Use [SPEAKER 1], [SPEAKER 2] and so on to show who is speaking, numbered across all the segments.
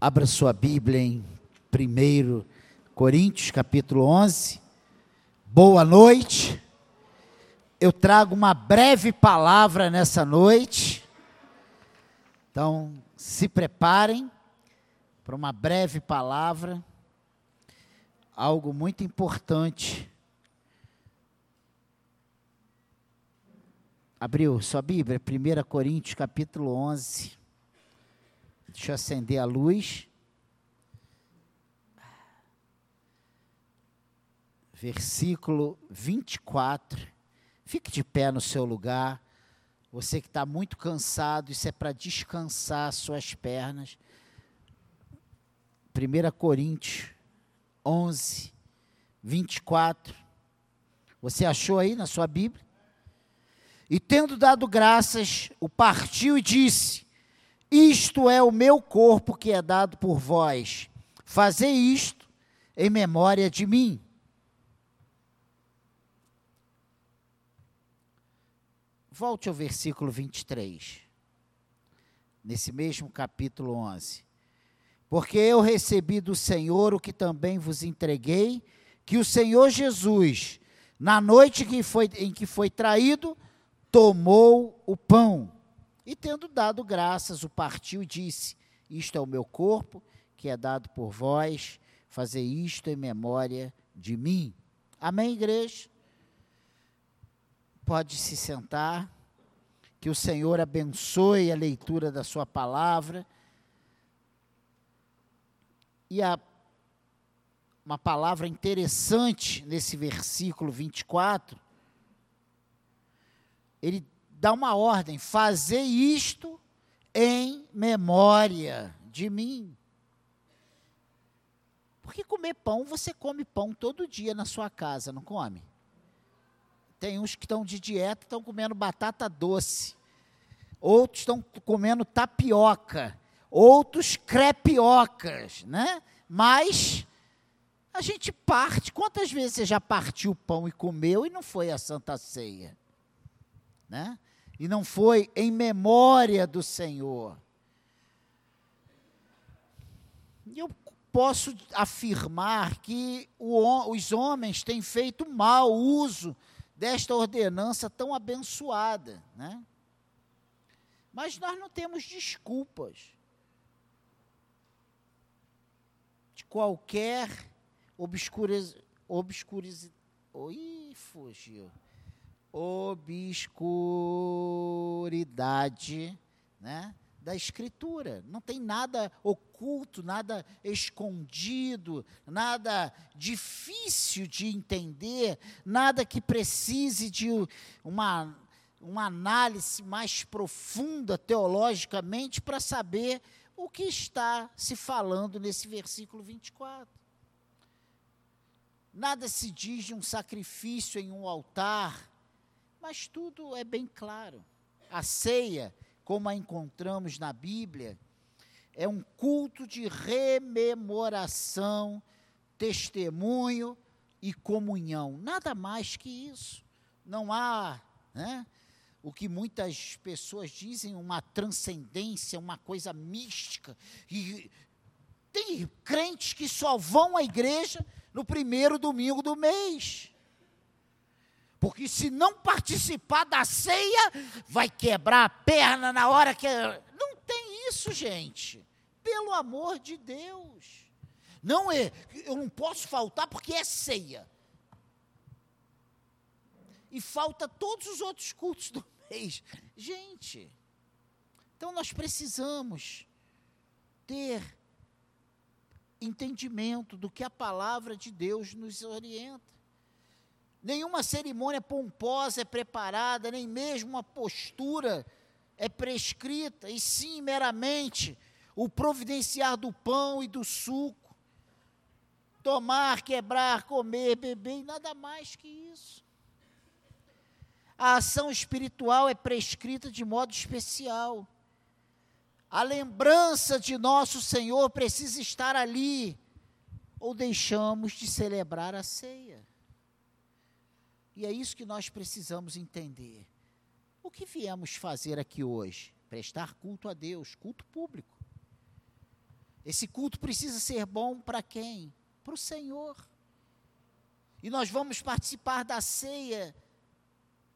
[SPEAKER 1] Abra sua Bíblia em 1 Coríntios, capítulo 11. Boa noite. Eu trago uma breve palavra nessa noite. Então, se preparem para uma breve palavra. Algo muito importante. Abriu sua Bíblia, 1 Coríntios, capítulo 11. Deixa eu acender a luz. Versículo 24. Fique de pé no seu lugar. Você que está muito cansado, isso é para descansar suas pernas. 1 Coríntios 11, 24. Você achou aí na sua Bíblia? E tendo dado graças, o partiu e disse: isto é o meu corpo que é dado por vós. Fazei isto em memória de mim. Volte ao versículo 23, nesse mesmo capítulo 11. Porque eu recebi do Senhor o que também vos entreguei, que o Senhor Jesus, na noite que foi, em que foi traído, tomou o pão e tendo dado graças, o partiu e disse: Isto é o meu corpo, que é dado por vós, fazer isto em memória de mim. Amém, igreja? Pode se sentar. Que o Senhor abençoe a leitura da Sua palavra. E a, uma palavra interessante nesse versículo 24, ele dá uma ordem: fazer isto em memória de mim. Porque comer pão, você come pão todo dia na sua casa, não come? Tem uns que estão de dieta, estão comendo batata doce. Outros estão comendo tapioca. Outros crepiocas, né? Mas a gente parte. Quantas vezes você já partiu o pão e comeu e não foi a Santa Ceia? Né? E não foi em memória do Senhor. Eu posso afirmar que o, os homens têm feito mau uso desta ordenança tão abençoada, né? Mas nós não temos desculpas de qualquer obscuriz, obscuriz, oi, fugiu obscuridade né, da Escritura. Não tem nada oculto, nada escondido, nada difícil de entender, nada que precise de uma, uma análise mais profunda teologicamente para saber o que está se falando nesse versículo 24. Nada se diz de um sacrifício em um altar, mas tudo é bem claro. A ceia, como a encontramos na Bíblia, é um culto de rememoração, testemunho e comunhão. Nada mais que isso. Não há, né, o que muitas pessoas dizem, uma transcendência, uma coisa mística. E tem crentes que só vão à igreja no primeiro domingo do mês. Porque se não participar da ceia, vai quebrar a perna na hora que. Não tem isso, gente. Pelo amor de Deus. Não é, eu não posso faltar porque é ceia. E falta todos os outros cultos do mês. Gente, então nós precisamos ter entendimento do que a palavra de Deus nos orienta. Nenhuma cerimônia pomposa é preparada, nem mesmo uma postura é prescrita, e sim meramente o providenciar do pão e do suco, tomar, quebrar, comer, beber, e nada mais que isso. A ação espiritual é prescrita de modo especial. A lembrança de nosso Senhor precisa estar ali, ou deixamos de celebrar a ceia. E é isso que nós precisamos entender. O que viemos fazer aqui hoje? Prestar culto a Deus, culto público. Esse culto precisa ser bom para quem? Para o Senhor. E nós vamos participar da ceia.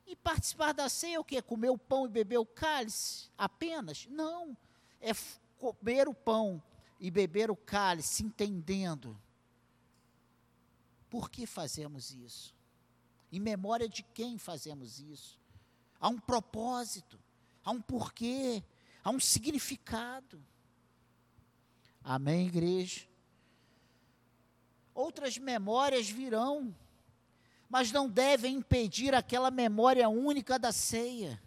[SPEAKER 1] E participar da ceia é o quê? Comer o pão e beber o cálice apenas? Não. É comer o pão e beber o cálice, entendendo. Por que fazemos isso? Em memória de quem fazemos isso? Há um propósito, há um porquê, há um significado. Amém, igreja? Outras memórias virão, mas não devem impedir aquela memória única da ceia.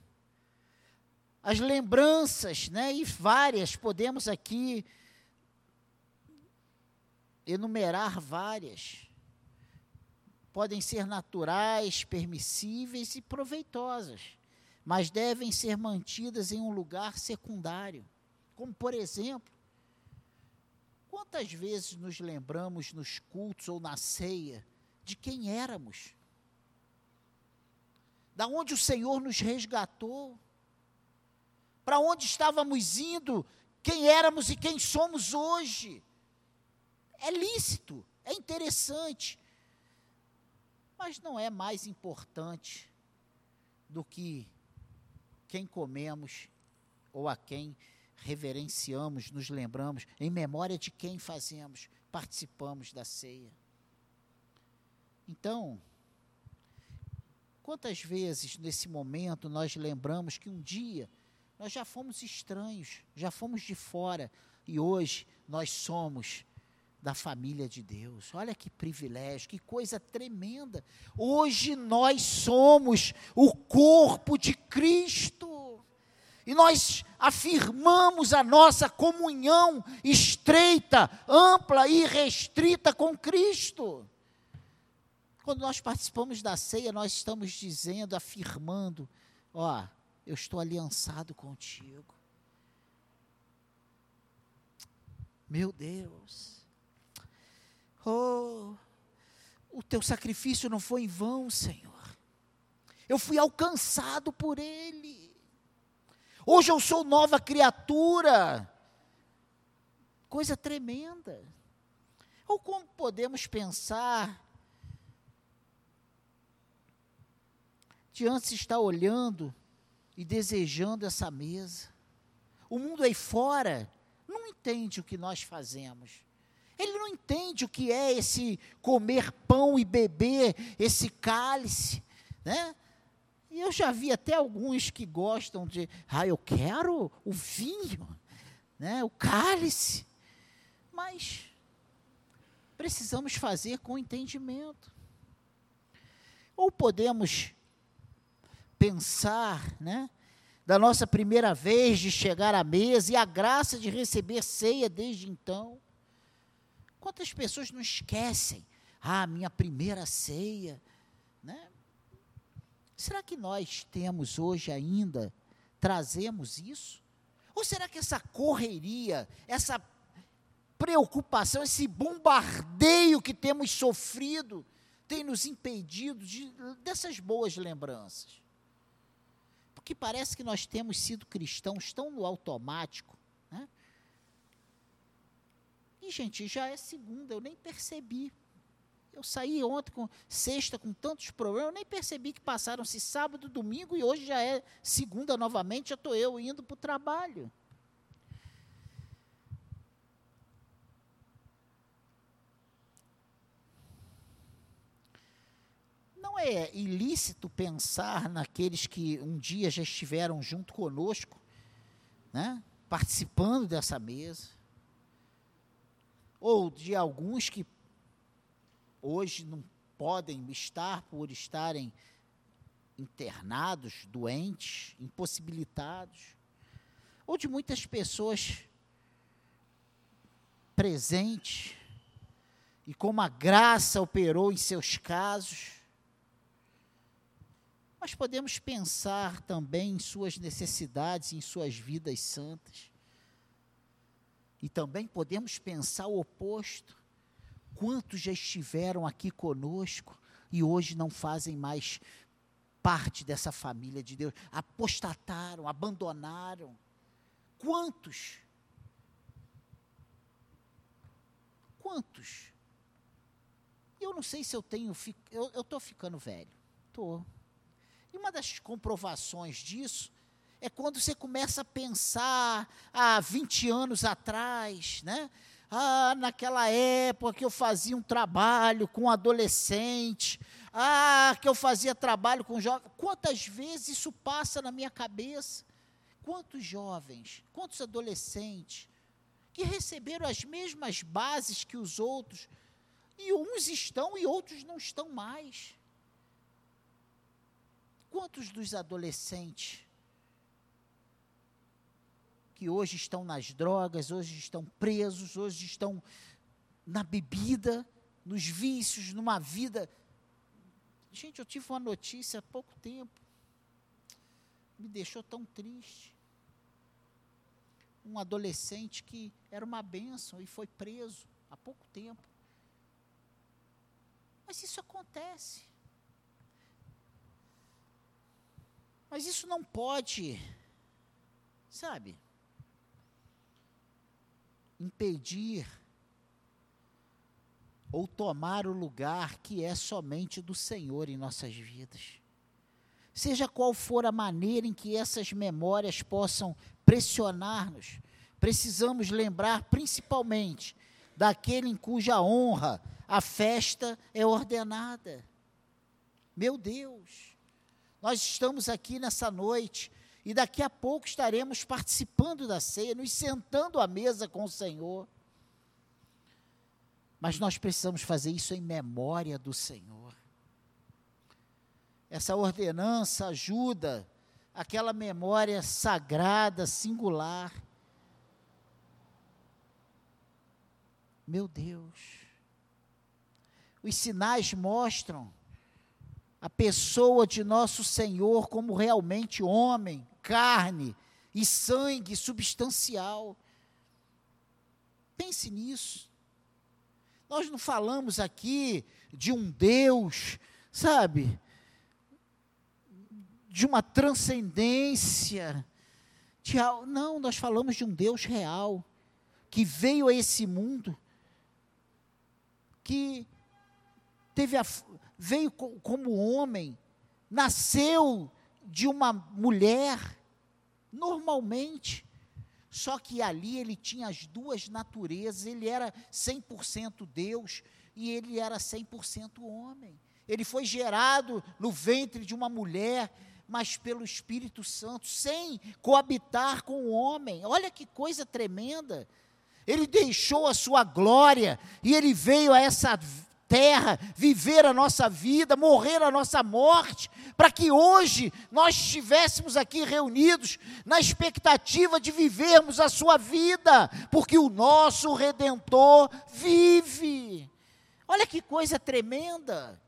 [SPEAKER 1] As lembranças, né, e várias, podemos aqui enumerar várias. Podem ser naturais, permissíveis e proveitosas, mas devem ser mantidas em um lugar secundário. Como, por exemplo, Quantas vezes nos lembramos nos cultos ou na ceia de quem éramos? Da onde o Senhor nos resgatou? Para onde estávamos indo? Quem éramos e quem somos hoje? É lícito, é interessante, mas não é mais importante do que quem comemos ou a quem reverenciamos, nos lembramos, em memória de quem fazemos, participamos da ceia. Então, quantas vezes nesse momento nós lembramos que um dia nós já fomos estranhos, já fomos de fora e hoje nós somos da família de Deus. Olha que privilégio, que coisa tremenda. Hoje nós somos o corpo de Cristo. E nós afirmamos a nossa comunhão estreita, ampla e restrita com Cristo. Quando nós participamos da ceia, nós estamos dizendo, afirmando: Ó, eu estou aliançado contigo. Meu Deus. Oh, o teu sacrifício não foi em vão, Senhor. Eu fui alcançado por Ele. Hoje eu sou nova criatura. Coisa tremenda. Ou como podemos pensar de antes estar olhando e desejando essa mesa? O mundo aí fora não entende o que nós fazemos. Ele não entende o que é esse comer pão e beber esse cálice, né? E eu já vi até alguns que gostam de, ah, eu quero o vinho, né, o cálice. Mas precisamos fazer com entendimento. Ou podemos pensar, né, da nossa primeira vez de chegar à mesa e a graça de receber ceia desde então. Quantas pessoas não esquecem? Ah, minha primeira ceia, né? Será que nós temos hoje ainda, trazemos isso? Ou será que essa correria, essa preocupação, esse bombardeio que temos sofrido, tem nos impedido de, dessas boas lembranças? Porque parece que nós temos sido cristãos tão no automático. E, gente, já é segunda, eu nem percebi. Eu saí ontem com sexta com tantos problemas, eu nem percebi que passaram-se sábado, domingo e hoje já é segunda novamente, já estou eu indo para o trabalho. Não é ilícito pensar naqueles que um dia já estiveram junto conosco, né, participando dessa mesa, ou de alguns que hoje não podem estar por estarem internados, doentes, impossibilitados, ou de muitas pessoas presentes e como a graça operou em seus casos. Mas podemos pensar também em suas necessidades, em suas vidas santas. E também podemos pensar o oposto Quantos já estiveram aqui conosco e hoje não fazem mais parte dessa família de Deus? Apostataram, abandonaram. Quantos? Quantos? Eu não sei se eu tenho. Eu estou ficando velho. Estou. E uma das comprovações disso é quando você começa a pensar há 20 anos atrás, né? Ah, naquela época que eu fazia um trabalho com adolescente, ah, que eu fazia trabalho com jovens. Quantas vezes isso passa na minha cabeça? Quantos jovens, quantos adolescentes que receberam as mesmas bases que os outros, e uns estão e outros não estão mais. Quantos dos adolescentes que hoje estão nas drogas, hoje estão presos, hoje estão na bebida, nos vícios, numa vida. Gente, eu tive uma notícia há pouco tempo, me deixou tão triste. Um adolescente que era uma bênção e foi preso há pouco tempo. Mas isso acontece. Mas isso não pode, sabe? Impedir ou tomar o lugar que é somente do Senhor em nossas vidas. Seja qual for a maneira em que essas memórias possam pressionar-nos, precisamos lembrar principalmente daquele em cuja honra a festa é ordenada. Meu Deus, nós estamos aqui nessa noite e daqui a pouco estaremos participando da ceia, nos sentando à mesa com o Senhor. Mas nós precisamos fazer isso em memória do Senhor. Essa ordenança ajuda aquela memória sagrada, singular. Meu Deus. Os sinais mostram a pessoa de nosso Senhor como realmente homem, carne e sangue substancial. Pense nisso. Nós não falamos aqui de um Deus, sabe, de uma transcendência. De, não, nós falamos de um Deus real, que veio a esse mundo, que teve a, veio como homem, nasceu de uma mulher, normalmente. Só que ali ele tinha as duas naturezas, ele era 100% Deus e ele era 100% homem. Ele foi gerado no ventre de uma mulher, mas pelo Espírito Santo, sem coabitar com o homem. Olha que coisa tremenda. Ele deixou a sua glória e ele veio a essa terra, viver a nossa vida, morrer a nossa morte, para que hoje nós estivéssemos aqui reunidos na expectativa de vivermos a sua vida, porque o nosso redentor vive. Olha que coisa tremenda!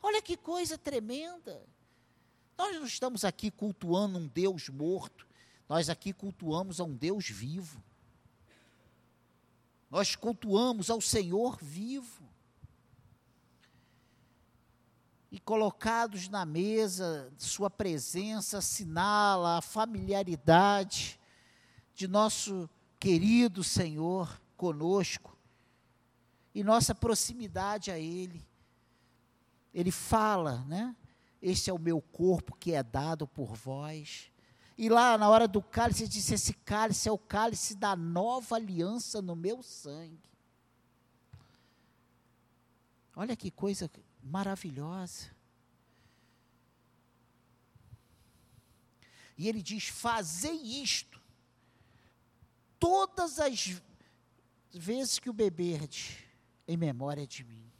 [SPEAKER 1] Olha que coisa tremenda! Nós não estamos aqui cultuando um Deus morto, nós aqui cultuamos a um Deus vivo. Nós cultuamos ao Senhor vivo e colocados na mesa, Sua presença assinala a familiaridade de nosso querido Senhor conosco e nossa proximidade a Ele. Ele fala, né? Este é o meu corpo que é dado por vós. E lá na hora do cálice, ele disse: Esse cálice é o cálice da nova aliança no meu sangue. Olha que coisa maravilhosa. E ele diz: Fazei isto todas as vezes que o beberdes, em memória de mim.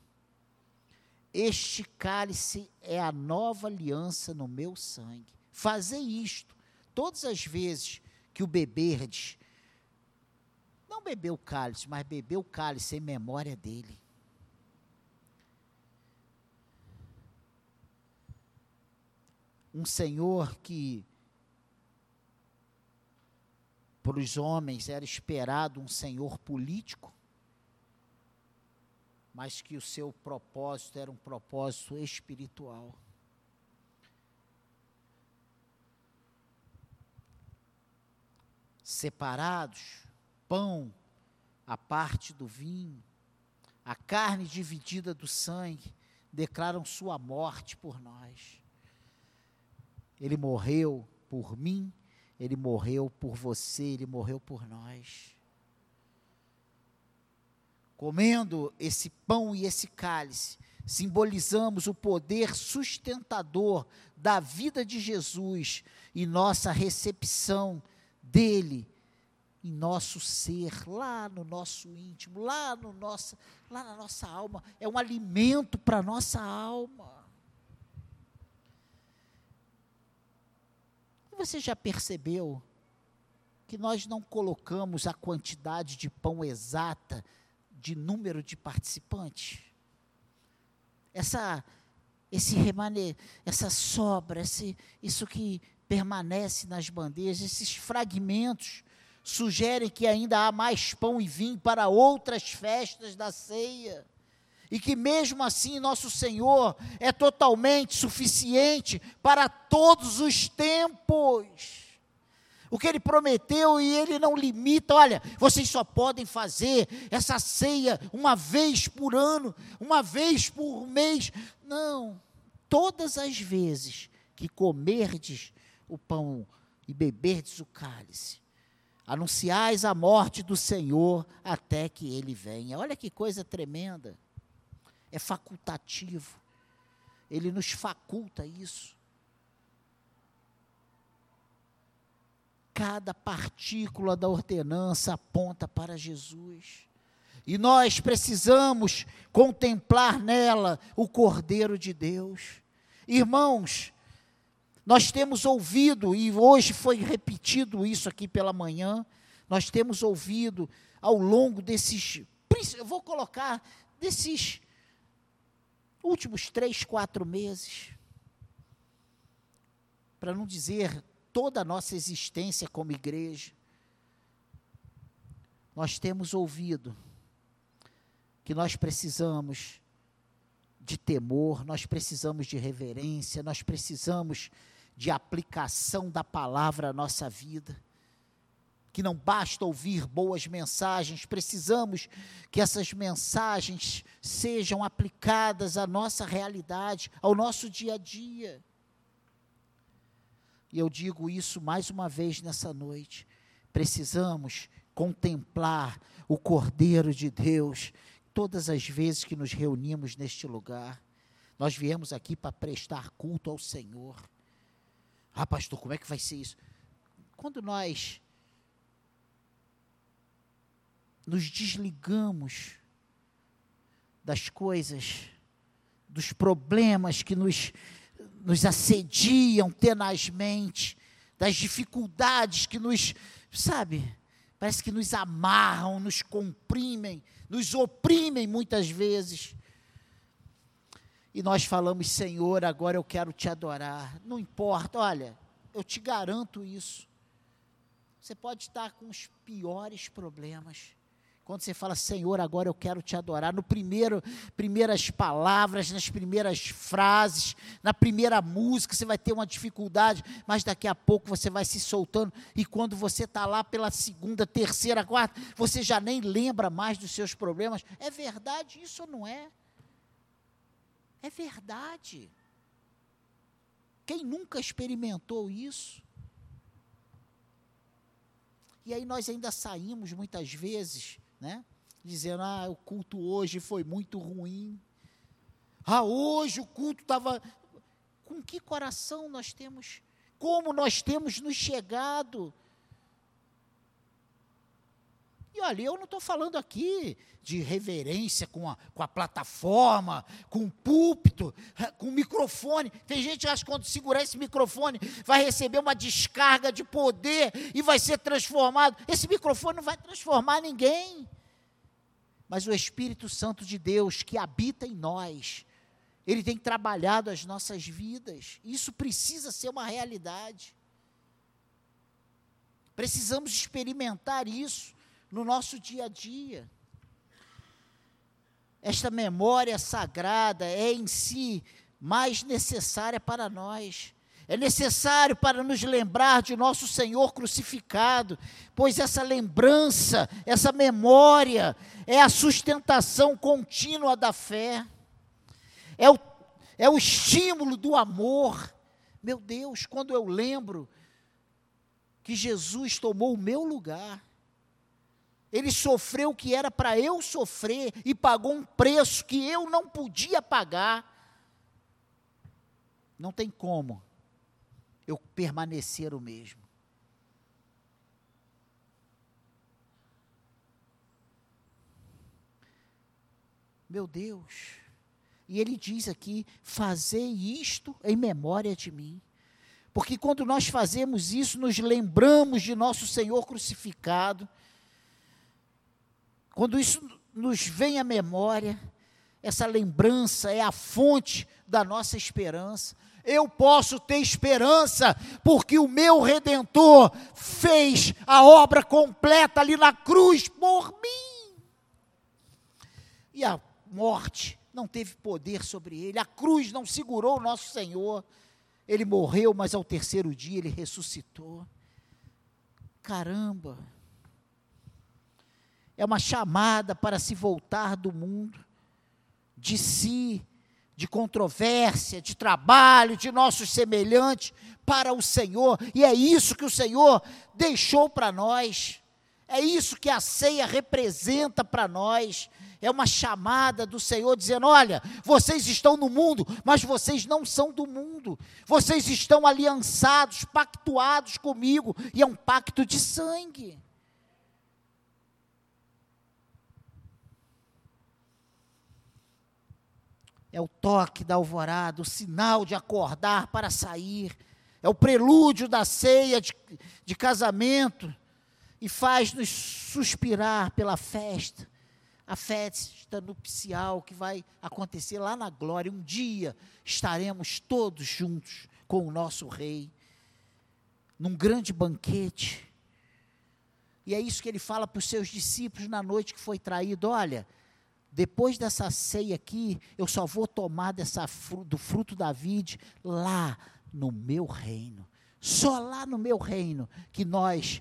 [SPEAKER 1] Este cálice é a nova aliança no meu sangue. Fazei isto todas as vezes que o beberdes. Não bebeu o cálice, mas bebeu o cálice em memória dele. Um Senhor que para os homens era esperado um Senhor político, mas que o seu propósito era um propósito espiritual. Separados, pão, a parte do vinho, a carne dividida do sangue, declaram sua morte por nós. Ele morreu por mim, ele morreu por você, ele morreu por nós. Comendo esse pão e esse cálice, simbolizamos o poder sustentador da vida de Jesus e nossa recepção dele em nosso ser, lá no nosso íntimo, lá, no nossa, lá na nossa alma. É um alimento para a nossa alma. Você já percebeu que nós não colocamos a quantidade de pão exata de número de participantes? Essa esse remane, essa sobra, esse, isso que permanece nas bandejas, esses fragmentos sugerem que ainda há mais pão e vinho para outras festas da ceia. E que mesmo assim nosso Senhor é totalmente suficiente para todos os tempos. O que ele prometeu e ele não limita, olha, vocês só podem fazer essa ceia uma vez por ano, uma vez por mês. Não, todas as vezes que comerdes o pão e beberdes o cálice, anunciais a morte do Senhor até que ele venha. Olha que coisa tremenda. É facultativo. Ele nos faculta isso. Cada partícula da ordenança aponta para Jesus. E nós precisamos contemplar nela o Cordeiro de Deus. Irmãos, nós temos ouvido, e hoje foi repetido isso aqui pela manhã, nós temos ouvido ao longo desses, eu vou colocar, desses últimos três, quatro meses, para não dizer toda a nossa existência como igreja, nós temos ouvido que nós precisamos de temor, nós precisamos de reverência, nós precisamos de aplicação da palavra à nossa vida. Que não basta ouvir boas mensagens, precisamos que essas mensagens sejam aplicadas à nossa realidade, ao nosso dia a dia. E eu digo isso mais uma vez nessa noite. Precisamos contemplar o Cordeiro de Deus todas as vezes que nos reunimos neste lugar. Nós viemos aqui para prestar culto ao Senhor. Ah, pastor, como é que vai ser isso? Quando nós nos desligamos das coisas, dos problemas que nos, nos assediam tenazmente, das dificuldades que nos, sabe, parece que nos amarram, nos comprimem, nos oprimem muitas vezes e nós falamos, Senhor, agora eu quero te adorar. Não importa, olha, eu te garanto isso. Você pode estar com os piores problemas. Quando você fala, Senhor, agora eu quero te adorar, no primeiro, primeiras palavras, nas primeiras frases, na primeira música, você vai ter uma dificuldade, mas daqui a pouco você vai se soltando, e quando você está lá pela segunda, terceira, quarta, você já nem lembra mais dos seus problemas. É verdade isso ou não é? É verdade. Quem nunca experimentou isso? E aí nós ainda saímos muitas vezes, né? Dizendo, ah, o culto hoje foi muito ruim. Ah, hoje o culto estava. Com que coração nós temos? Como nós temos nos chegado? E olha, eu não estou falando aqui de reverência com a, com a plataforma, com o púlpito, com o microfone. Tem gente que acha que quando segurar esse microfone vai receber uma descarga de poder e vai ser transformado. Esse microfone não vai transformar ninguém. Mas o Espírito Santo de Deus que habita em nós, ele tem trabalhado as nossas vidas. Isso precisa ser uma realidade. Precisamos experimentar isso no nosso dia a dia. Esta memória sagrada é em si mais necessária para nós. É necessário para nos lembrar de nosso Senhor crucificado, pois essa lembrança, essa memória, é a sustentação contínua da fé, é o, é o estímulo do amor. Meu Deus, quando eu lembro que Jesus tomou o meu lugar, ele sofreu o que era para eu sofrer e pagou um preço que eu não podia pagar. Não tem como eu permanecer o mesmo. Meu Deus. E ele diz aqui: fazei isto em memória de mim. Porque quando nós fazemos isso, nos lembramos de nosso Senhor crucificado. Quando isso nos vem à memória, essa lembrança é a fonte da nossa esperança. Eu posso ter esperança, porque o meu redentor fez a obra completa ali na cruz por mim. E a morte não teve poder sobre ele, a cruz não segurou o nosso Senhor. Ele morreu, mas ao terceiro dia ele ressuscitou. Caramba! É uma chamada para se voltar do mundo, de si, de controvérsia, de trabalho, de nossos semelhantes, para o Senhor. E é isso que o Senhor deixou para nós. É isso que a ceia representa para nós. É uma chamada do Senhor dizendo: olha, vocês estão no mundo, mas vocês não são do mundo. Vocês estão aliançados, pactuados comigo, e é um pacto de sangue. É o toque da alvorada, o sinal de acordar para sair. É o prelúdio da ceia de, de casamento e faz-nos suspirar pela festa, a festa nupcial que vai acontecer lá na glória. Um dia estaremos todos juntos com o nosso Rei, num grande banquete. E é isso que ele fala para os seus discípulos na noite que foi traído: olha, depois dessa ceia aqui, eu só vou tomar dessa, do fruto da vide lá no meu reino. Só lá no meu reino que nós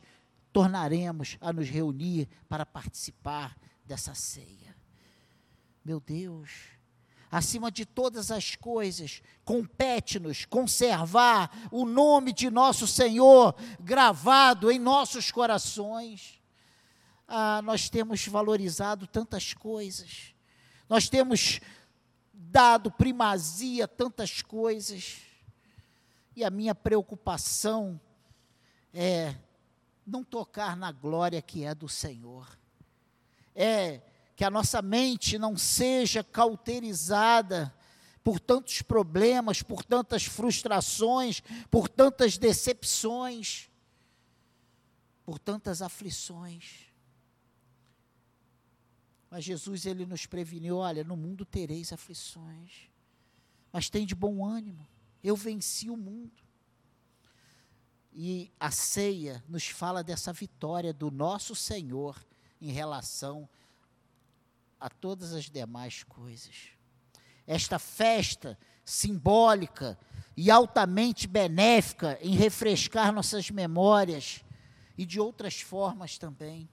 [SPEAKER 1] tornaremos a nos reunir para participar dessa ceia. Meu Deus, acima de todas as coisas, compete-nos conservar o nome de nosso Senhor gravado em nossos corações. Ah, nós temos valorizado tantas coisas, nós temos dado primazia a tantas coisas, e a minha preocupação é não tocar na glória que é do Senhor. É que a nossa mente não seja cauterizada por tantos problemas, por tantas frustrações, por tantas decepções, por tantas aflições. Mas Jesus ele nos preveniu, olha, no mundo tereis aflições, mas tem de bom ânimo. Eu venci o mundo. E a ceia nos fala dessa vitória do nosso Senhor em relação a todas as demais coisas. Esta festa simbólica e altamente benéfica em refrescar nossas memórias e de outras formas também.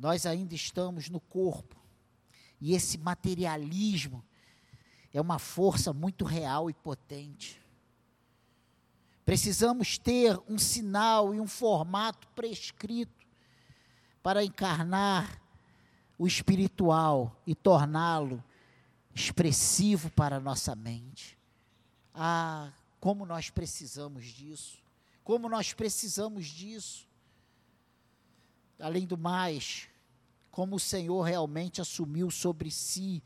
[SPEAKER 1] Nós ainda estamos no corpo e esse materialismo é uma força muito real e potente. Precisamos ter um sinal e um formato prescrito para encarnar o espiritual e torná-lo expressivo para a nossa mente. Ah, como nós precisamos disso! Como nós precisamos disso! Além do mais, como o Senhor realmente assumiu sobre si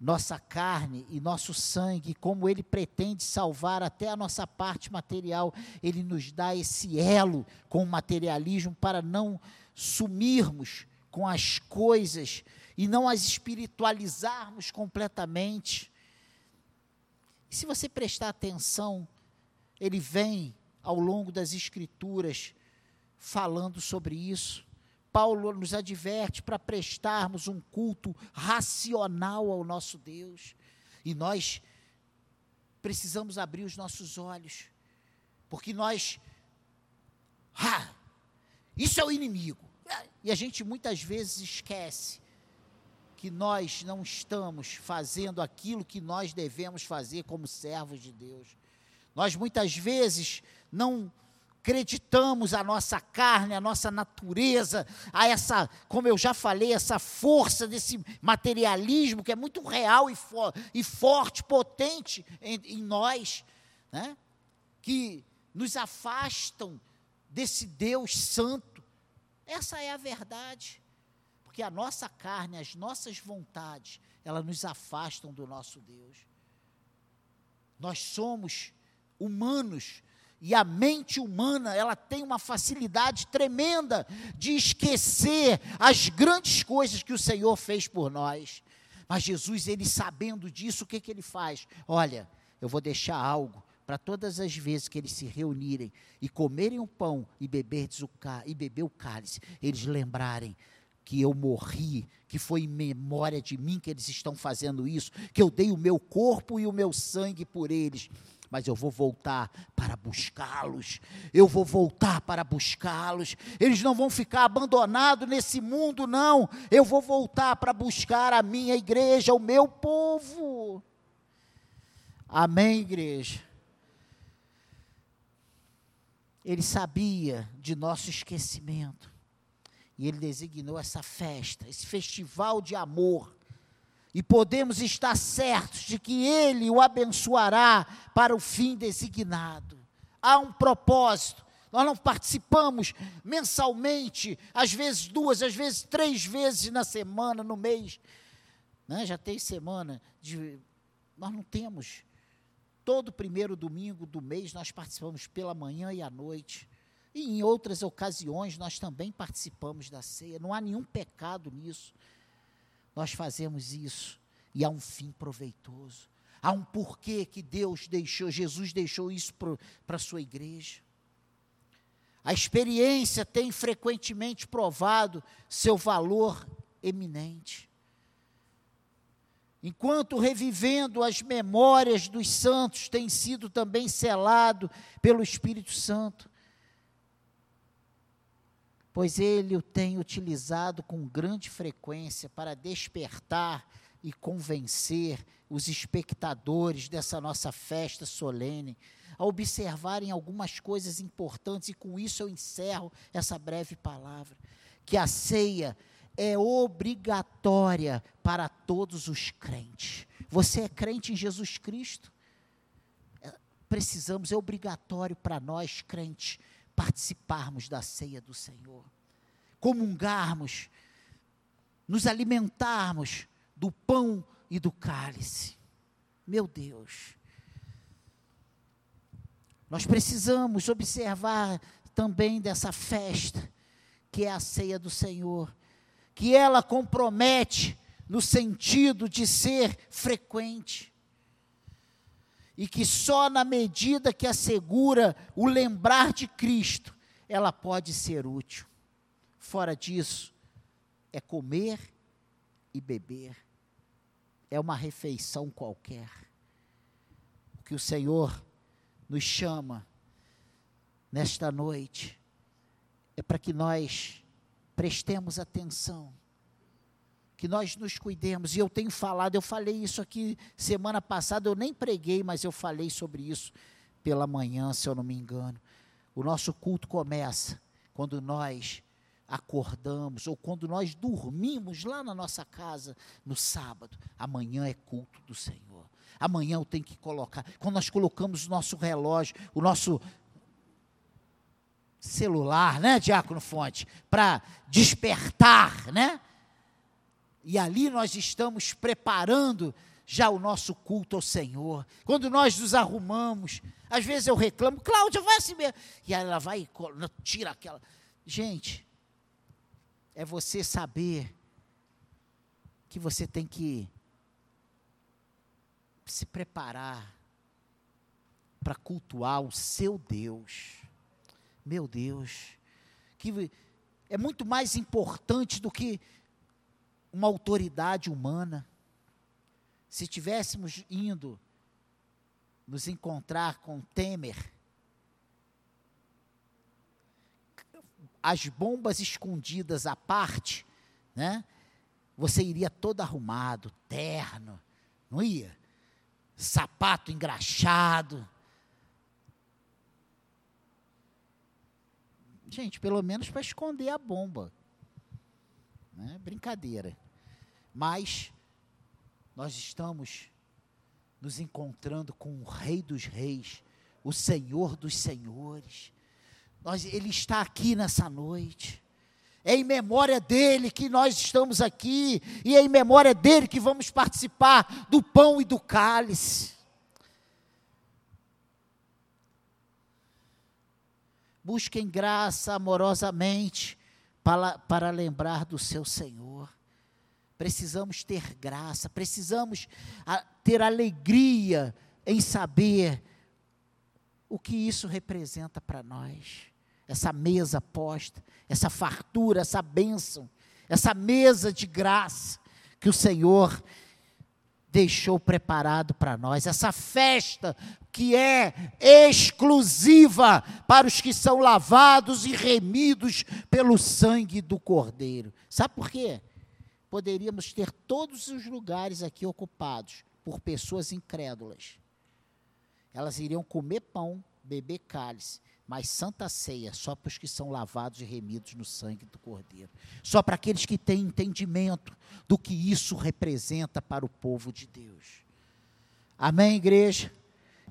[SPEAKER 1] nossa carne e nosso sangue, como Ele pretende salvar até a nossa parte material, Ele nos dá esse elo com o materialismo para não sumirmos com as coisas e não as espiritualizarmos completamente. E se você prestar atenção, ele vem ao longo das Escrituras falando sobre isso. Paulo nos adverte para prestarmos um culto racional ao nosso Deus. E nós precisamos abrir os nossos olhos, porque nós. Ah, isso é o inimigo. E a gente muitas vezes esquece que nós não estamos fazendo aquilo que nós devemos fazer como servos de Deus. Nós muitas vezes não acreditamos a nossa carne, a nossa natureza, a essa, como eu já falei, essa força desse materialismo que é muito real e, e forte, potente em, em nós, né? que nos afastam desse Deus santo. Essa é a verdade. Porque a nossa carne, as nossas vontades, elas nos afastam do nosso Deus. Nós somos humanos, e a mente humana, ela tem uma facilidade tremenda de esquecer as grandes coisas que o Senhor fez por nós. Mas Jesus, ele sabendo disso, o que, que ele faz? Olha, eu vou deixar algo para todas as vezes que eles se reunirem e comerem o pão e, beber o, e beber o cálice, eles lembrarem que eu morri, que foi em memória de mim que eles estão fazendo isso, que eu dei o meu corpo e o meu sangue por eles mas eu vou voltar para buscá-los. Eu vou voltar para buscá-los. Eles não vão ficar abandonados nesse mundo, não. Eu vou voltar para buscar a minha igreja, o meu povo. Amém, igreja? Ele sabia de nosso esquecimento. E ele designou essa festa, esse festival de amor e podemos estar certos de que Ele o abençoará para o fim designado. Há um propósito. Nós não participamos mensalmente, às vezes duas, às vezes três vezes na semana, no mês. Né? Já tem semana de. Nós não temos. Todo primeiro domingo do mês nós participamos pela manhã e à noite. E em outras ocasiões nós também participamos da ceia. Não há nenhum pecado nisso nós fazemos isso e há um fim proveitoso. Há um porquê que Deus deixou, Jesus deixou isso para a sua igreja. A experiência tem frequentemente provado seu valor eminente. Enquanto revivendo as memórias dos santos tem sido também selado pelo Espírito Santo, pois ele o tem utilizado com grande frequência para despertar e convencer os espectadores dessa nossa festa solene a observarem algumas coisas importantes, e com isso eu encerro essa breve palavra: que a ceia é obrigatória para todos os crentes. Você é crente em Jesus Cristo? É, precisamos, é obrigatório para nós, crentes, participarmos da ceia do Senhor, comungarmos, nos alimentarmos do pão e do cálice. Meu Deus. Nós precisamos observar também dessa festa, que é a ceia do Senhor, que ela compromete no sentido de ser frequente e que só na medida que assegura o lembrar de Cristo, ela pode ser útil. Fora disso, é comer e beber, é uma refeição qualquer. O que o Senhor nos chama nesta noite é para que nós prestemos atenção que nós nos cuidemos. E eu tenho falado, eu falei isso aqui semana passada, eu nem preguei, mas eu falei sobre isso pela manhã, se eu não me engano. O nosso culto começa quando nós acordamos ou quando nós dormimos lá na nossa casa no sábado. Amanhã é culto do Senhor. Amanhã eu tenho que colocar. Quando nós colocamos o nosso relógio, o nosso celular, né, Diácono Fonte, para despertar, né? E ali nós estamos preparando já o nosso culto ao Senhor. Quando nós nos arrumamos, às vezes eu reclamo, Cláudia, vai assim mesmo. E ela vai e tira aquela. Gente, é você saber que você tem que se preparar para cultuar o seu Deus. Meu Deus, que é muito mais importante do que uma autoridade humana. se tivéssemos indo nos encontrar com Temer, as bombas escondidas à parte, né? Você iria todo arrumado, terno, não ia? Sapato engraxado. Gente, pelo menos para esconder a bomba. Né? Brincadeira. Mas nós estamos nos encontrando com o Rei dos Reis, o Senhor dos Senhores. Nós, ele está aqui nessa noite. É em memória dele que nós estamos aqui, e é em memória dele que vamos participar do pão e do cálice. Busquem graça amorosamente para, para lembrar do seu Senhor. Precisamos ter graça, precisamos ter alegria em saber o que isso representa para nós. Essa mesa posta, essa fartura, essa bênção, essa mesa de graça que o Senhor deixou preparado para nós, essa festa que é exclusiva para os que são lavados e remidos pelo sangue do Cordeiro. Sabe por quê? poderíamos ter todos os lugares aqui ocupados por pessoas incrédulas. Elas iriam comer pão, beber cálice, mas santa ceia só para os que são lavados e remidos no sangue do Cordeiro. Só para aqueles que têm entendimento do que isso representa para o povo de Deus. Amém, igreja?